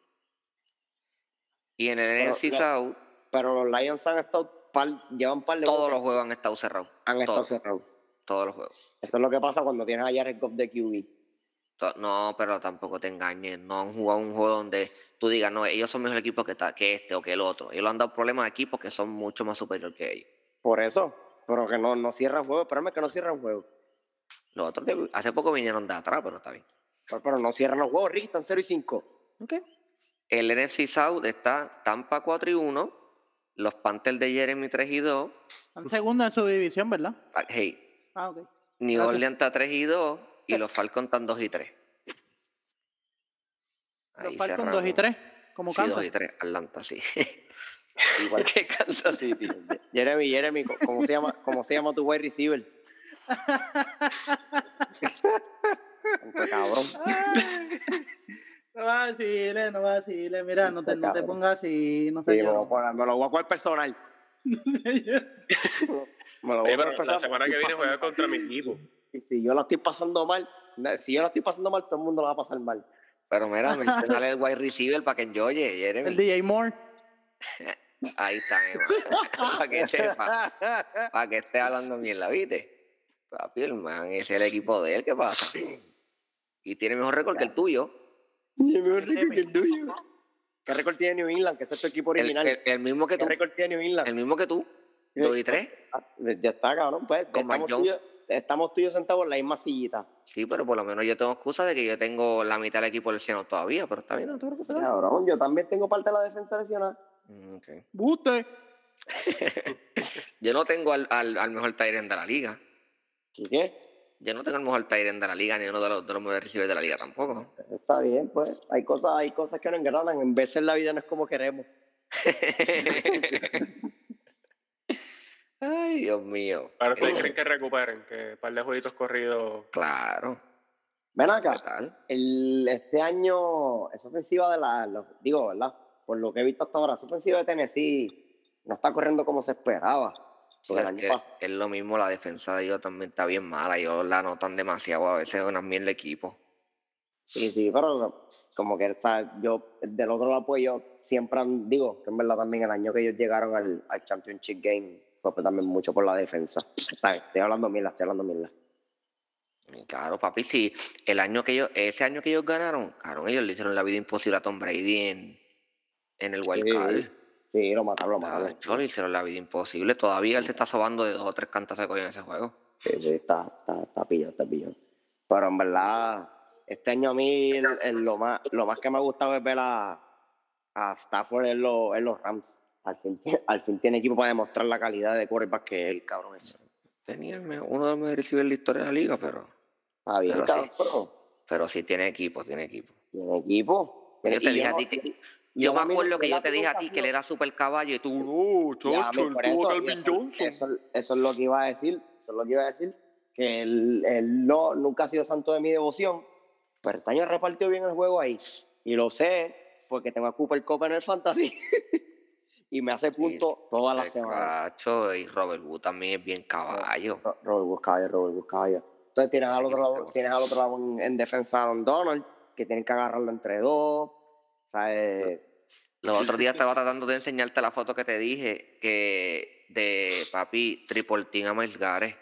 Y en el NFC South, pero los Lions han estado, par, llevan par de todos juegos los juegos han estado cerrados. han estado todos. cerrados. Todos los juegos. Eso es lo que pasa cuando tienes a Jared Goff de QB. No, pero tampoco te engañes. No han jugado un juego donde tú digas, no, ellos son mejor equipo que, que este o que el otro. Ellos han dado problemas a equipos que son mucho más superiores que ellos. Por eso, pero que no, no cierran juego. Espérame que no cierran juego. Los otros hace poco vinieron de atrás, pero está bien. Pero, pero no cierran los juegos, Ricky, están 0 y 5. El NFC South está Tampa 4 y 1, los Panthers de Jeremy 3 y 2, Están segundo en su división, ¿verdad? ah, hey, Ah, ok. New Gracias. Orleans está 3 y 2 y los Falcons están 2 y 3. Los Ahí Falcons cerramos. 2 y 3, como Sí, 2 Kansas. y 3, Atlanta, sí. Igual que Kansas City. Jeremy, Jeremy, ¿cómo se llama, cómo se llama tu wide receiver? Cabrón. No vaciles, no vaciles. Mira, no te, no te pongas así, no sé Sí, me, lo voy a me lo voy a coger personal. Me lo voy Oye, a pero la semana que viene juega contra mi equipo. Y si yo la estoy pasando mal, si yo la estoy pasando mal, todo el mundo la va a pasar mal. Pero mira, mencionale el wide receiver para que enjoye, El Jeremy. DJ Moore. Ahí está, para que sepa, para que esté hablando mierda, ¿viste? Papi, el man, ese es el equipo de él, ¿qué pasa? Y tiene mejor récord que el tuyo. Y es mejor récord que el tuyo. ¿Qué récord tiene New England? Que ese es tu equipo original. el- el mismo que ¿Qué tú. récord tiene New England? El mismo que tú. Dos y tres. Ah, Ya está, cabrón. Pues, Con Mac estamos, Jones. tuyos, estamos tuyos sentados en la misma sillita. Sí, pero por lo menos yo tengo excusa de que yo tengo la mitad del equipo lesionado todavía, pero está bien, no te preocupes. Cabrón, yo también tengo parte de la defensa lesionada. Mm, ok. Buste. Yo no tengo al, al, al mejor Tyrant de la liga. ¿Y qué? Yo no tengo el mejor Tyrant de la liga, ni uno de los, de los mejores receivers de la liga tampoco. Está bien, pues. Hay cosas, hay cosas que no engranan. En veces la vida no es como queremos. Ay, Dios mío. Ahora ustedes creen que recuperen, que un par de jueguitos corridos. Claro. Ven ¿Qué acá. tal? El, este año, esa ofensiva de la. los- digo, ¿verdad? Por lo que he visto hasta ahora, esa ofensiva de Tennessee no está corriendo como se esperaba. Porque el es, año lo mismo, la defensa de ellos también está bien mala. Ellos la notan demasiado a veces unas mil equipo. Sí, sí, pero como que está, yo del otro lado, pues yo siempre han- digo que en verdad también el año que ellos llegaron al, al Championship Game fue pues también mucho por la defensa. Está, estoy hablando mierda, estoy hablando mierda. Claro, papi, sí. El año que ellos, ese año que ellos ganaron, claro, ellos le hicieron la vida imposible a Tom Brady en, en el wild Sí, card. Sí, lo mataron, lo Ah, mataron. hecho, le hicieron la vida imposible. Todavía él se está sobando de dos o tres cantas de coño en ese juego. Sí, sí, está, está, está pillado, está pillado. Pero en verdad, este año a mí el- el- lo, más, lo más que me ha gustado es ver a, a Stafford en, los- en los Rams. Al fin, al fin tiene equipo para demostrar la calidad de quarterback que es el cabrón ese. Tenía uno de los mejores receivers de la historia de la liga, pero Está bien, Pero cabrón, sí. pero Pero sí tiene equipo, tiene equipo. tiene equipo. Yo te dije a ti que- Yo me acuerdo que yo ¿verdad te dije a ti que él sido- era super caballo y tú, no, él por tuvo eso- Calvin eso- Johnson. Eso, eso es lo que iba a decir. Eso es lo que iba a decir. Que él, él no, nunca ha sido santo de mi devoción. Pero este año repartió bien el juego ahí. Y lo sé porque tengo a Cooper Cup en el fantasy. y me hace punto toda la semana. cacho, y Robert Wood también es bien caballo. Ro- Robert Buscaya, Robert Buscaya. Entonces tienes al otro lado, tienes al otro lado en, en defensa a Aaron Donald, que tienen que agarrarlo entre dos. Los otros días estaba tratando de enseñarte la foto que te dije que de papi Triple Team a Miles Gareth.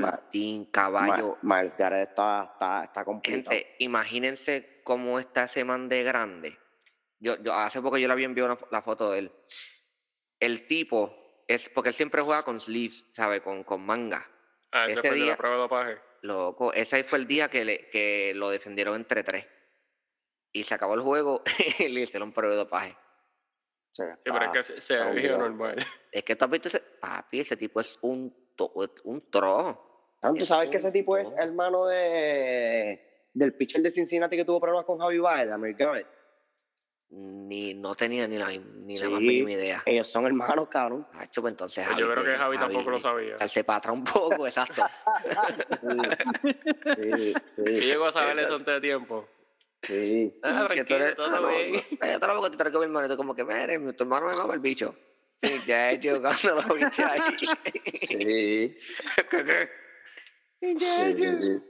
Ma- caballo. Miles Garrett está, está, está complicado. Gente, imagínense cómo está ese man de grande. Yo, yo hace poco yo le había enviado una la foto de él. El tipo es porque él siempre juega con sleeves, ¿sabe? Con, con manga. Ah, ese Este fue de día- la prueba de dopaje. Loco, ese fue el día que, le, que lo defendieron entre tres. Y se acabó el juego y le hicieron prueba de dopaje. Sí, pero es que se, se obligado. normal. Es que tú has visto ese. Papi, ese tipo es un, to- un tro. Ah, ¿Tú es sabes que ese tipo es toro. hermano de del pitcher de Cincinnati que tuvo problemas con Javi Baez, Amir Garrett? Ni, no tenía ni la, ni la Sí. más mínima idea. Ellos son hermanos, cabrón. Hacho, pues entonces Yo creo que tiene- Javi tampoco lo tiene sabía. Darse para atrás un poco, exacto. Sí, sí, Y sí. llegó a saber eso antes de tiempo. Sí. Ah, que tú eres, todo ah, yo te lo que te traigo mi hermano, y tú como que, mire, mi- tu hermano me mama el bicho. Sí, ya hecho cuando lo viste ahí. Sí, ¿Qué, qué? sí, sí, sí.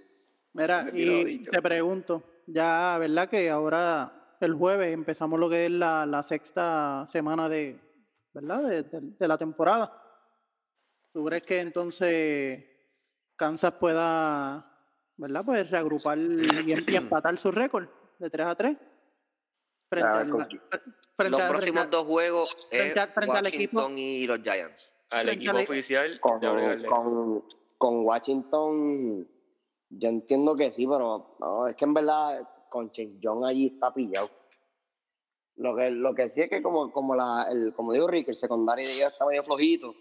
Mira, y te pregunto, ya, ¿verdad? Que ahora el jueves empezamos lo que es la, la sexta semana de, ¿verdad? De, de- de la temporada. ¿Tú crees que entonces Kansas pueda, ¿verdad? Pues reagrupar y, y empatar su récord de 3 a 3? Frente, A ver, al, ¿con quién? Los al- próximos dos juegos es frente al- frente al equipo. Washington y los Giants. Al equipo al- oficial Con, de Abrigarle. con, con Washington, yo entiendo que sí, pero no, es que en verdad con Chase Young allí está pillado. Lo que, lo que sí es que como, como, la, el, como digo Rick, el secundario de ellos está medio flojito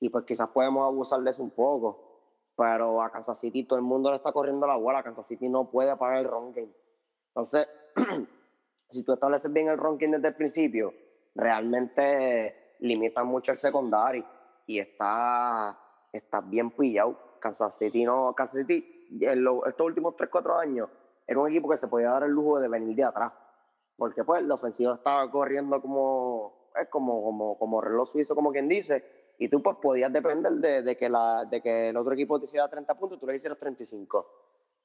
y pues quizás podemos abusar de eso un poco. Pero a Kansas City todo el mundo le está corriendo la bola. Kansas City no puede parar el run game. Entonces, si tú estableces bien el game desde el principio, realmente limitan mucho el secundario y está, está bien pillado. Kansas City no, Kansas City en lo- estos últimos 3-4 años era un equipo que se podía dar el lujo de venir de atrás. Porque pues la ofensiva estaba corriendo como, es como, como, como reloj suizo, como quien dice, y tú pues podías depender de, de que, la, de que el otro equipo te hiciera 30 puntos y tú le hicieras 35.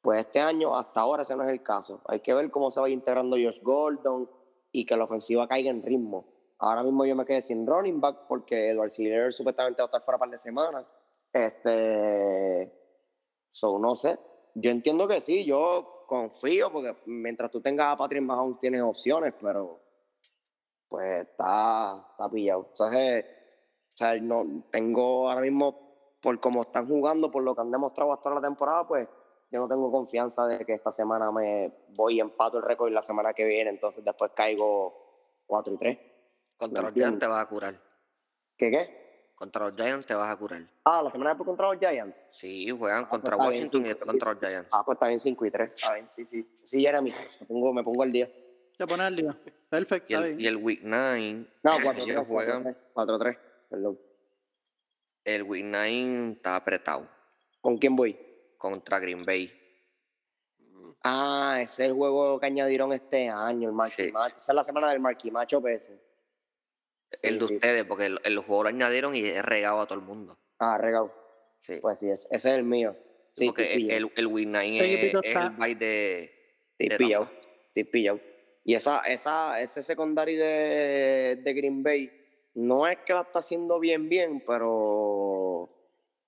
Pues este año, hasta ahora, ese no es el caso. Hay que ver cómo se va integrando Josh Gordon y que la ofensiva caiga en ritmo. Ahora mismo yo me quedé sin running back porque Edward Siller supuestamente va a estar fuera par de semanas. Este. So, no sé. Yo entiendo que sí, yo confío porque mientras tú tengas a Patrick Mahomes tienes opciones, pero pues está, está pillado. Entonces, o sea, no, tengo ahora mismo, por cómo están jugando, por lo que han demostrado hasta la temporada, pues yo no tengo confianza de que esta semana me voy y empato el récord y la semana que viene, entonces después caigo 4 y 3. Contra Lo los Giants te vas a curar. ¿Qué qué? Contra los Giants te vas a curar. Ah, la semana después contra los Giants. Sí, juegan pues contra bien, Washington y después sí, contra sí. los Giants. Ah, pues está bien 5 y 3. Está bien, sí, sí. Sí, Jeremy, me pongo, me pongo el día. Te pones al día. Perfecto, Y el, y el Week 9, No, 4 ellos 3. juegan, 4 3. Perdón. el Week 9 está apretado ¿Con quién voy? Contra Green Bay. Ah, ese es el juego que añadieron este año, el Marquee Sí. Match. Esa es la semana del Marquee Macho PS. el de ustedes, porque el, el juego lo añadieron y es regado a todo el mundo. Ah, regalo. Sí. Pues sí, ese, ese es el mío. Sí, porque el, el, el Week 9 Ese es, el bye de, de pillado. Y esa, esa, ese secundario de, de Green Bay no es que la está haciendo bien, bien, pero,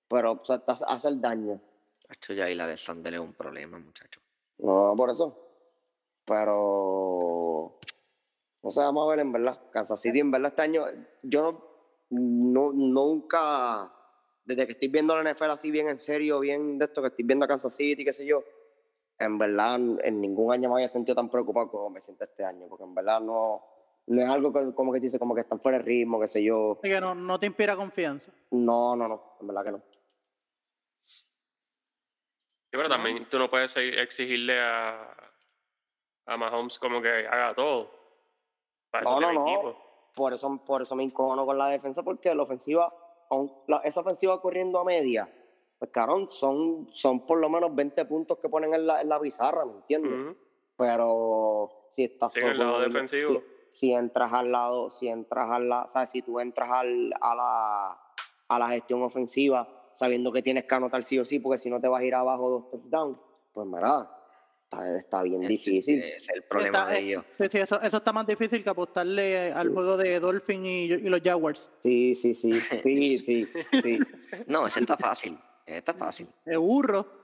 pero o sea, está- hace el daño. Hacho, ya ahí la Alexander es un problema, muchacho. No, por eso. Pero. No sé, vamos a ver en verdad. Kansas City, en verdad, este año. Yo no, no- nunca. Desde que estoy viendo la NFL así bien en serio, bien de esto, que estoy viendo a Kansas City, qué sé yo. En verdad, en ningún año me había sentido tan preocupado como me siento este año. Porque en verdad no. No es algo que, como que dice, como que están fuera de ritmo, qué sé yo. Así que no, no te inspira confianza. No, no, no. En verdad que no. Pero también tú no puedes exigirle a, a Mahomes como que haga todo. Para No, no, no. equipo. Por eso, por eso me encojono con la defensa, porque la ofensiva, la- esa ofensiva corriendo a media, pues cabrón, son, son por lo menos 20 puntos que ponen en la, en la pizarra, ¿me entiendes? Pero si estás Sí, el todo lado con- defensivo. Si, si entras al lado, si entras al lado, ¿sabes? Si tú entras al, a, la, a la gestión ofensiva sabiendo que tienes que anotar sí o sí, porque si no te vas a ir abajo dos touchdowns, pues mira, está, está bien difícil. Ese es el problema Está- de eh, ellos. Sí, sí, eso, eso está más difícil que apostarle al juego de Dolphin y, y los Jaguars. Sí, sí, sí, sí, sí, sí. No, ese está fácil. Ese está fácil. De burro.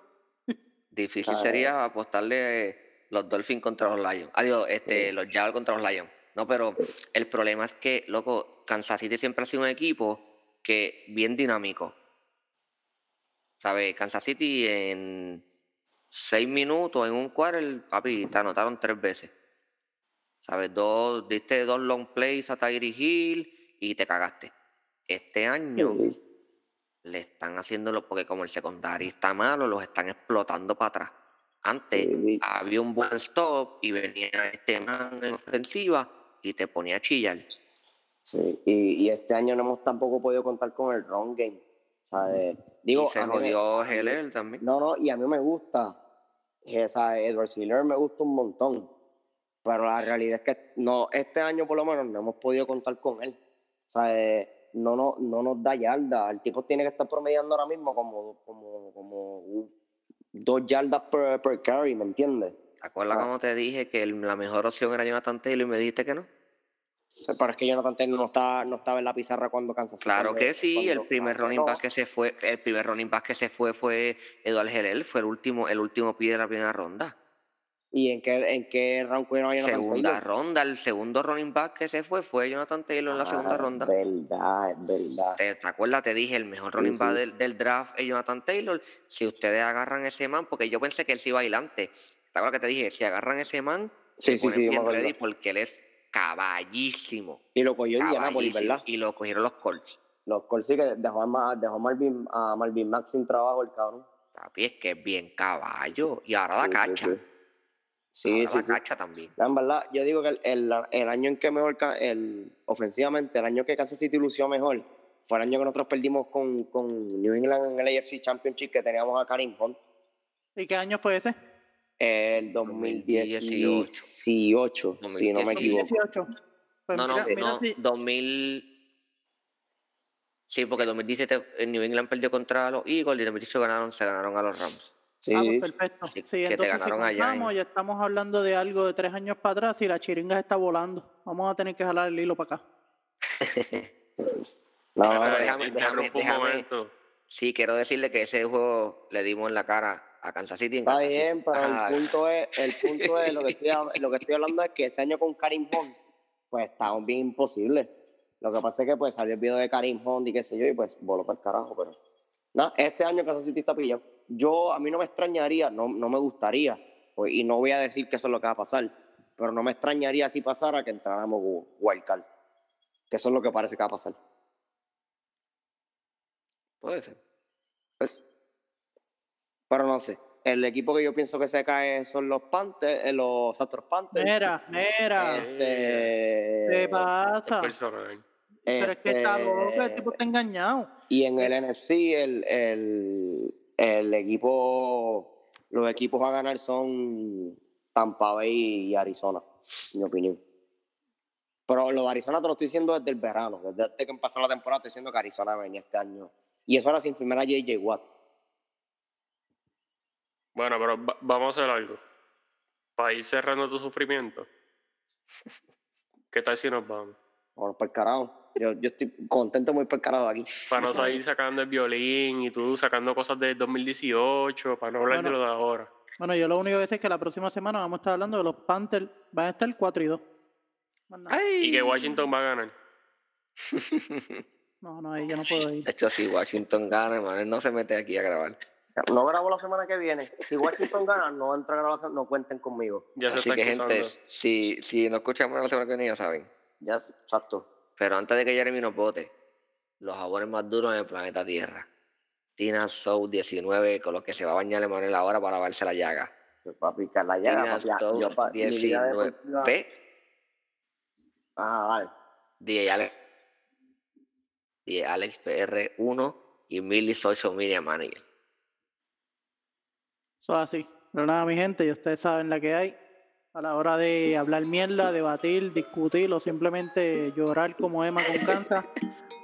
Difícil sería apostarle eh, los Dolphins contra los Lions. Adiós, este, los Jaguars contra los Lions. No, pero el problema es que, loco, Kansas City siempre ha sido un equipo que bien dinámico. ¿Sabes? Kansas City en seis minutos, en un quarter, papi, te anotaron tres veces. ¿Sabes? Dos, diste dos long plays a Tyree Hill y te cagaste. Este año Sí. le están haciéndolo porque como el secundario está malo, los están explotando para atrás. Antes Sí. había un buen stop y venía este man en ofensiva y te ponía a chillar. Sí, y, y este año no hemos tampoco podido contar con el run game. ¿Sabes? Digo, y se jodió Heller también. No, no, y a mí me gusta. eh, ¿sabes? Edward Hiller me gusta un montón. Pero la realidad es que no, este año por lo menos no hemos podido contar con él. ¿sabes? No, no, no nos da yarda. El tipo tiene que estar promediando ahora mismo como, como, como dos yardas per, per carry, ¿me entiendes? ¿Te acuerdas o sea- cuando te dije que el- la mejor opción era Jonathan Taylor y me dijiste que no? O sea, pero es que Jonathan Taylor no estaba, no estaba en la pizarra cuando Kansas Claro que sí, el primer running back que se fue, el primer running back que se fue fue Eduard Heller, fue el último, el último pie de la primera ronda. ¿Y en qué, en qué round a Jonathan Segunda Taylor? ronda, el segundo running back que se fue fue Jonathan Taylor en la segunda Ah, ronda. verdad, es verdad. ¿Te, te acuerdas? Te dije, el mejor Sí, running back sí. del, del draft es Jonathan Taylor. Si ustedes agarran ese man, porque yo pensé que él sí iba adelante. ¿Te acuerdas que te dije? Si agarran ese man, Sí, se sí, ponen sí, bien ready porque él es caballísimo. Y lo cogió Indianapolis, ¿verdad? Y lo cogieron los Colts. Los Colts sí que dejó a, dejó a Marvin, a Marvin Max sin trabajo el cabrón. Papi, es que es bien caballo. Y ahora la Sí, sí, cacha. sí. Sí, la sí. cacha también. En verdad, yo digo que el, el- el año en que mejor, el, ofensivamente, el año que Kansas City lució mejor, fue el año que nosotros perdimos con, con New England en el AFC Championship, que teníamos a Karim Hunt. ¿Y qué año fue ese? El 2018, si no me equivoco. 2018. Pues no, no, mira- no. si- 2000. Sí, porque 2017 en New England perdió contra los Eagles y 2018 ganaron, se ganaron a los Rams. Sí, Ah, pues perfecto. Sí, que te entonces si ganaron allá en- ya estamos hablando de algo de tres años para atrás y la chiringa está volando. Vamos a tener que jalar el hilo para acá. no, déjame- Interrumpo déjame- un déjame- momento. Sí, quiero decirle que ese juego le dimos en la cara a Kansas City. En Está Kansas City. bien, pero Ajá. el punto es, el punto es lo que estoy, hab- lo que estoy hablando es que ese año con Karim Hunt, pues estaba bien imposible. Lo que pasa es que pues salió el video de Karim Hunt y qué sé yo, y pues voló para el carajo, pero. Nada, este año Kansas City está pillado. Yo, a mí no me extrañaría, no, no me gustaría, pues, y no voy a decir que eso es lo que va a pasar, pero no me extrañaría si pasara que entráramos wi- wildcard. Que eso es lo que parece que va a pasar. Puede ser. Pues, pero no sé. El equipo que yo pienso que se cae son los Panthers, eh, los Astros Panthers. Mira, mira. Este, ¿Qué pasa? personal. Pero es que está loco, el este, tipo está engañado. Y en el NFC, el, el, el equipo, los equipos a ganar son Tampa Bay y Arizona, en mi opinión. Pero lo de Arizona te lo estoy diciendo desde el verano, desde que empezó la temporada, estoy diciendo que Arizona venía este año. Y eso era sin firmar a JJ Watt. Bueno, pero va- vamos a hacer algo. Para ir cerrando tu sufrimiento. ¿Qué tal si nos vamos? Vamos para el carajo. Yo, yo estoy contento muy por el carajo de aquí. Para no salir sacando el violín y tú sacando cosas de 2018, para no hablar de Bueno. lo de ahora. Bueno, yo lo único que sé es que la próxima semana vamos a estar hablando de los Panthers. Van a estar 4 y 2. Más nada. Y que Washington va a ganar. No, no, ahí yo no puedo ir. De hecho, si Washington gana, hermano, él no se mete aquí a grabar. No grabo la semana que viene. Si Washington gana, no entra a grabación, no cuenten conmigo. Ya Así que, gente, si, si no escuchamos la semana que viene, ya saben. Ya, exacto. Pero antes de que Jeremy nos vote, los jabones más duros en el planeta Tierra. Tina Soul 19, con los que se va a bañar Emanuel ahora para lavarse la llaga. Pues para picar la llaga. Tina Soul yo pa- mi vida 19. deportiva- P. Ah, vale. DJ Alex. DJ Alex PR1 y Millis 8 Miriam Manager. Eso es así. Pero nada, mi gente, y ustedes saben la que hay. A la hora de hablar mierda, debatir, discutir o simplemente llorar como Emma con canta,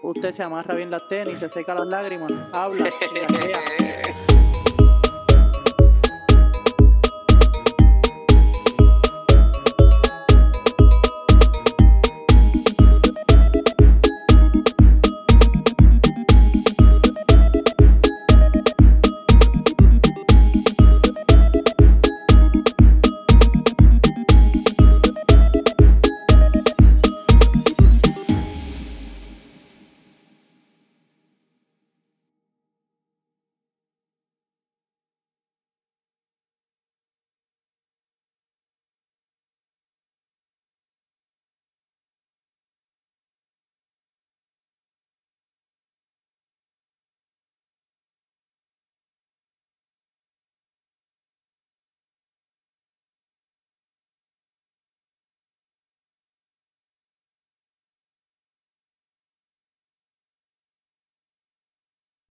usted se amarra bien las tenis, se seca las lágrimas, habla y gaguea.